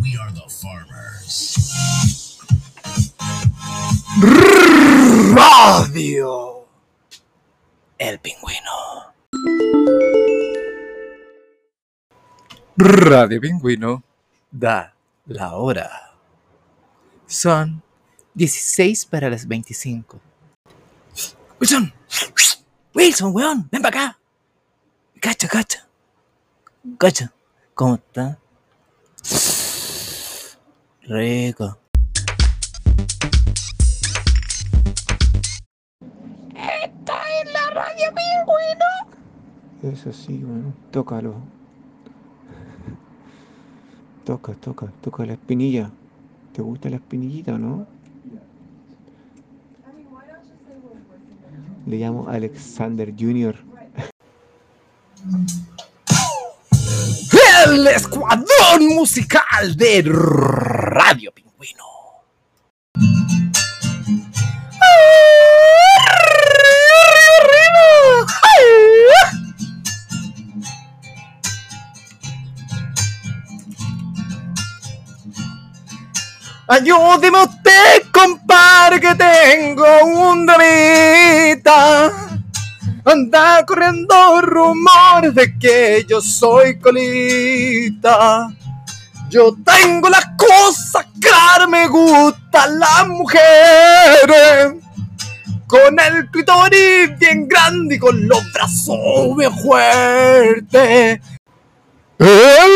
We are the farmers. Radio. El pingüino. Radio Pingüino da la hora. Son 16 para las 25. Wilson, Wilson, weón, ven para acá. Cacha, cacha. Cacha. ¿Cómo está? Rico. Eso sí, bueno, tócalo. Toca, toca, toca la espinilla. ¿Te gusta la espinillita o no? Le llamo Alexander Jr. El escuadrón musical de Radio Pingüino. Ayúdeme usted, compadre, que tengo un damita. Anda corriendo rumores de que yo soy colita. Yo tengo las cosas claras, me gustan las mujeres. Con el clitoris bien grande y con los brazos bien fuertes. Pingüino.